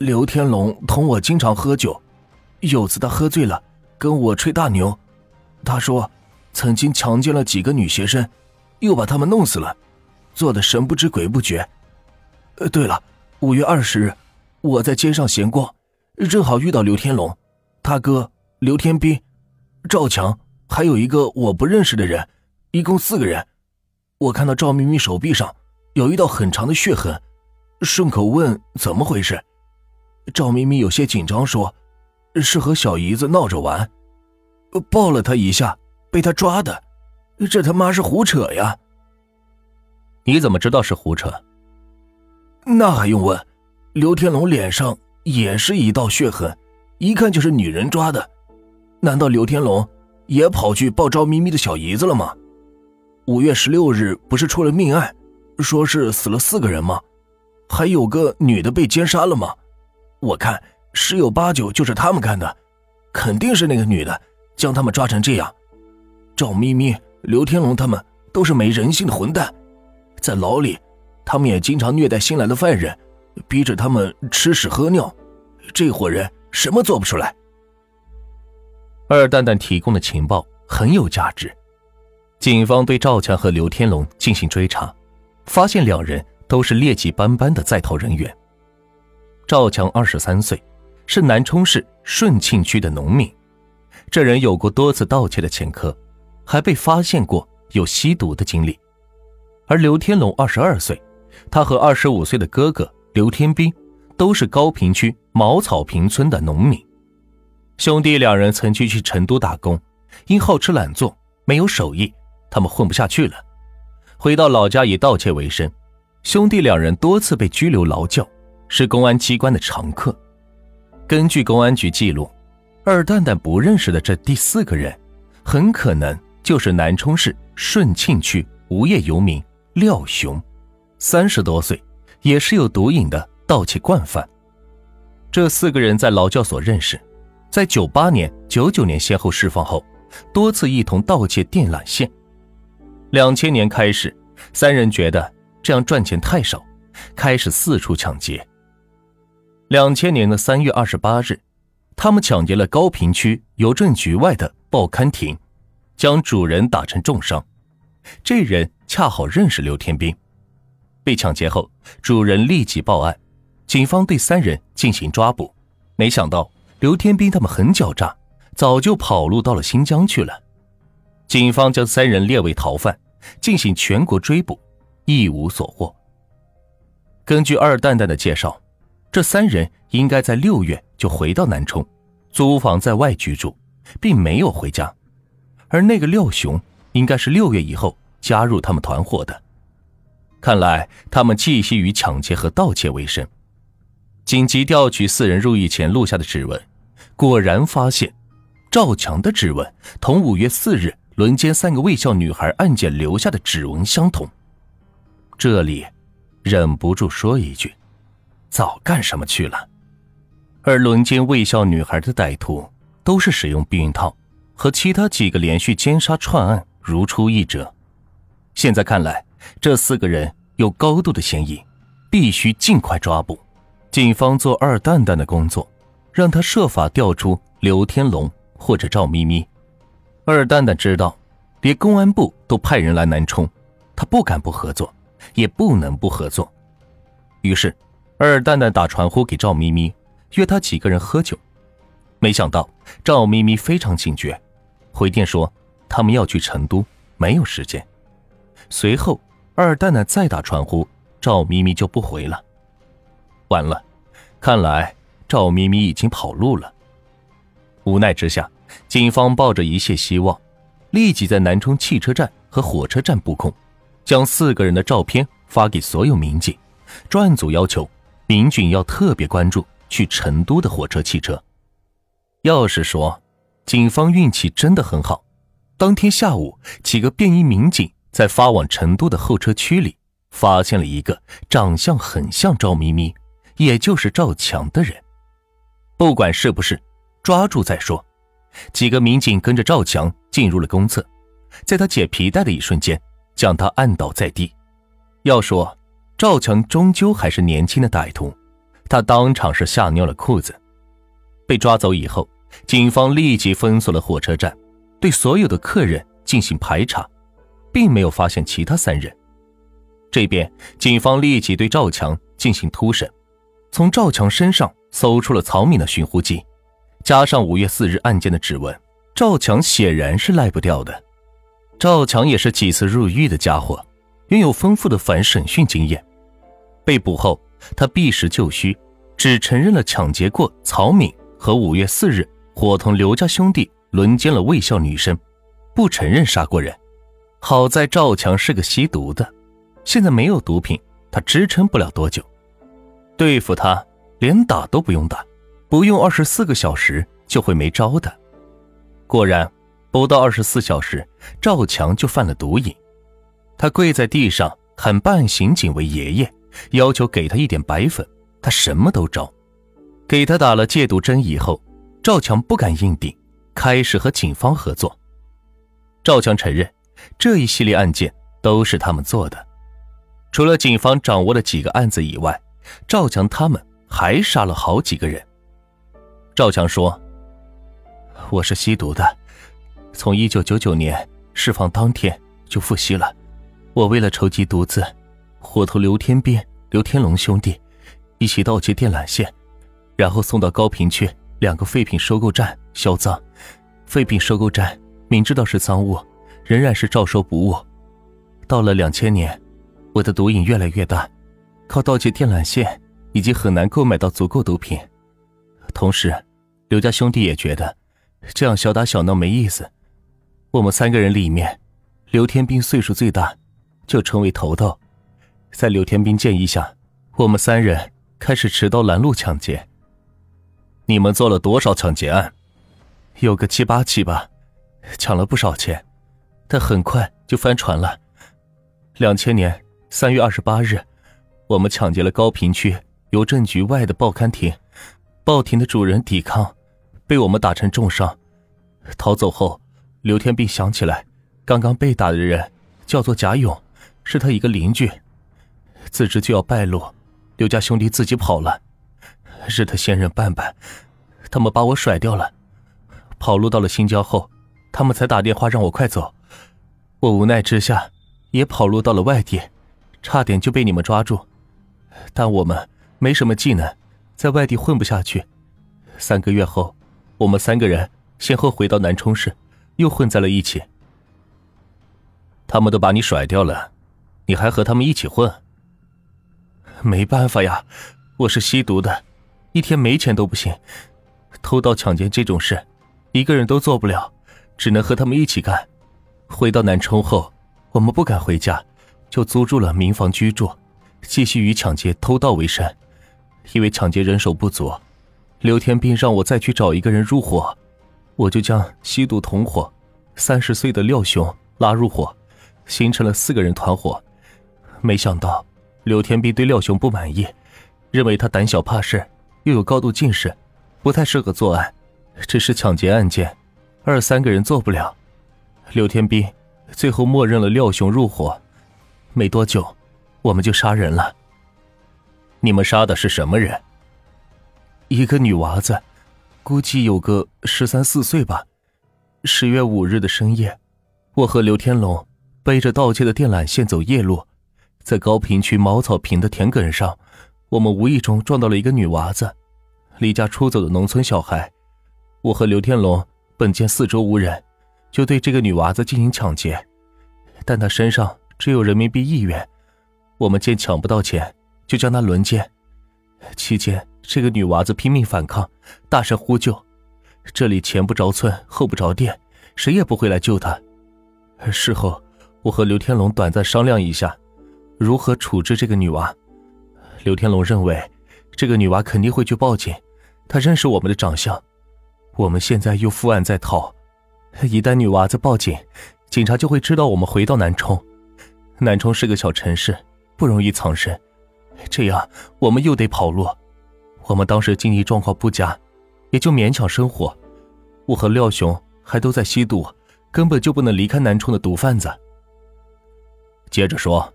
刘天龙同我经常喝酒，有次他喝醉了，跟我吹大牛。他说，曾经强奸了几个女学生，又把他们弄死了，做的神不知鬼不觉。呃，对了，五月二十日，我在街上闲逛，正好遇到刘天龙，他哥刘天斌、赵强，还有一个我不认识的人，一共四个人。我看到赵咪咪手臂上有一道很长的血痕，顺口问怎么回事。赵咪咪有些紧张，说：“是和小姨子闹着玩，抱了她一下，被她抓的。这他妈是胡扯呀！”你怎么知道是胡扯？那还用问？刘天龙脸上也是一道血痕，一看就是女人抓的。难道刘天龙也跑去抱赵咪咪的小姨子了吗？五月十六日不是出了命案，说是死了四个人吗？还有个女的被奸杀了吗？我看十有八九就是他们干的，肯定是那个女的将他们抓成这样。赵咪咪、刘天龙他们都是没人性的混蛋，在牢里，他们也经常虐待新来的犯人，逼着他们吃屎喝尿。这伙人什么做不出来？二蛋蛋提供的情报很有价值。警方对赵强和刘天龙进行追查，发现两人都是劣迹斑斑的在逃人员。赵强二十三岁，是南充市顺庆区的农民。这人有过多次盗窃的前科，还被发现过有吸毒的经历。而刘天龙二十二岁，他和二十五岁的哥哥刘天兵都是高坪区茅草坪村的农民。兄弟两人曾经去成都打工，因好吃懒做，没有手艺，他们混不下去了，回到老家以盗窃为生。兄弟两人多次被拘留劳教。是公安机关的常客。根据公安局记录，二蛋蛋不认识的这第四个人，很可能就是南充市顺庆区无业游民廖雄，三十多岁，也是有毒瘾的盗窃惯犯。这四个人在劳教所认识，在九八年、九九年先后释放后，多次一同盗窃电缆线。两千年开始，三人觉得这样赚钱太少，开始四处抢劫。两千年的三月二十八日，他们抢劫了高坪区邮政局外的报刊亭，将主人打成重伤。这人恰好认识刘天兵。被抢劫后，主人立即报案，警方对三人进行抓捕。没想到刘天兵他们很狡诈，早就跑路到了新疆去了。警方将三人列为逃犯，进行全国追捕，一无所获。根据二蛋蛋的介绍。这三人应该在六月就回到南充，租房在外居住，并没有回家。而那个廖雄应该是六月以后加入他们团伙的。看来他们继续以抢劫和盗窃为生。紧急调取四人入狱前录下的指纹，果然发现赵强的指纹同五月四日轮奸三个卫校女孩案件留下的指纹相同。这里，忍不住说一句。早干什么去了？而轮奸卫校女孩的歹徒都是使用避孕套，和其他几个连续奸杀串案如出一辙。现在看来，这四个人有高度的嫌疑，必须尽快抓捕。警方做二蛋蛋的工作，让他设法调出刘天龙或者赵咪咪。二蛋蛋知道，连公安部都派人来南充，他不敢不合作，也不能不合作。于是。二蛋蛋打传呼给赵咪咪，约他几个人喝酒。没想到赵咪咪非常警觉，回电说他们要去成都，没有时间。随后二蛋蛋再打传呼，赵咪咪就不回了。完了，看来赵咪咪已经跑路了。无奈之下，警方抱着一切希望，立即在南充汽车站和火车站布控，将四个人的照片发给所有民警。专案组要求。民警要特别关注去成都的火车、汽车。要是说，警方运气真的很好，当天下午，几个便衣民警在发往成都的候车区里，发现了一个长相很像赵咪咪，也就是赵强的人。不管是不是，抓住再说。几个民警跟着赵强进入了公厕，在他解皮带的一瞬间，将他按倒在地。要说。赵强终究还是年轻的歹徒，他当场是吓尿了裤子。被抓走以后，警方立即封锁了火车站，对所有的客人进行排查，并没有发现其他三人。这边，警方立即对赵强进行突审，从赵强身上搜出了曹敏的寻呼机，加上五月四日案件的指纹，赵强显然是赖不掉的。赵强也是几次入狱的家伙，拥有丰富的反审讯经验。被捕后，他避实就虚，只承认了抢劫过曹敏和五月四日伙同刘家兄弟轮奸了卫校女生，不承认杀过人。好在赵强是个吸毒的。现在没有毒品，他支撑不了多久。对付他，连打都不用打，不用二十四个小时就会没招的。果然，不到二十四小时，赵强就犯了毒瘾。他跪在地上喊半刑警为爷爷，要求给他一点白粉，他什么都招。给他打了戒毒针以后，赵强不敢硬顶，开始和警方合作。赵强承认，这一系列案件都是他们做的。除了警方掌握了几个案子以外，赵强他们还杀了好几个人。赵强说：“我是吸毒的，从一九九九年释放当天就复吸了。我为了筹集毒资，伙同刘天斌、刘天龙兄弟一起盗窃电缆线，然后送到高坪区两个废品收购站销赃。废品收购站明知道是赃物，仍然是照收不误。到了两千年。”我的毒瘾越来越大，靠盗窃电缆线已经很难购买到足够毒品。同时，刘家兄弟也觉得这样小打小闹没意思。我们三个人里面，刘天斌岁数最大，就成为头头。在刘天兵建议下，我们三人开始持刀拦路抢劫。你们做了多少抢劫案？有个七八起吧，抢了不少钱，但很快就翻船了。两千年。三月二十八日，我们抢劫了高坪区邮政局外的报刊亭，报亭的主人抵抗，被我们打成重伤。逃走后，刘天兵想起来，刚刚被打的人叫做贾勇，是他一个邻居。自知就要败露，刘家兄弟自己跑了，是他先人办办，他们把我甩掉了。跑路到了新疆后，他们才打电话让我快走。我无奈之下，也跑路到了外地。差点就被你们抓住，但我们没什么技能，在外地混不下去。三个月后，我们三个人先后回到南充市，又混在了一起。他们都把你甩掉了，你还和他们一起混？没办法呀，我是吸毒的，一天没钱都不行。偷盗抢劫这种事，一个人都做不了，只能和他们一起干。回到南充后，我们不敢回家。就租住了民房居住，继续以抢劫、偷盗为生。因为抢劫人手不足，刘天斌让我再去找一个人入伙，我就将吸毒同伙三十岁的廖雄拉入伙，形成了四个人团伙。没想到刘天斌对廖雄不满意，认为他胆小怕事，又有高度近视，不太适合作案。这是抢劫案件，二三个人做不了。刘天斌最后默认了廖雄入伙。没多久，我们就杀人了。你们杀的是什么人？一个女娃子，估计有个十三四岁吧。十月五日的深夜，我和刘天龙背着盗窃的电缆线走夜路，在高坪区茅草坪的田埂上，我们无意中撞到了一个女娃子，离家出走的农村小孩。我和刘天龙本见四周无人，就对这个女娃子进行抢劫，但她身上。只有人民币一元，我们见抢不到钱，就将她轮奸。期间，这个女娃子拼命反抗，大声呼救。这里前不着村后不着店，谁也不会来救她。事后，我和刘天龙短暂商量一下，如何处置这个女娃。刘天龙认为，这个女娃肯定会去报警，她认识我们的长相。我们现在又负案在逃，一旦女娃子报警，警察就会知道我们回到南充。南充是个小城市，不容易藏身，这样我们又得跑路。我们当时经济状况不佳，也就勉强生活。我和廖雄还都在吸毒，根本就不能离开南充的毒贩子。接着说，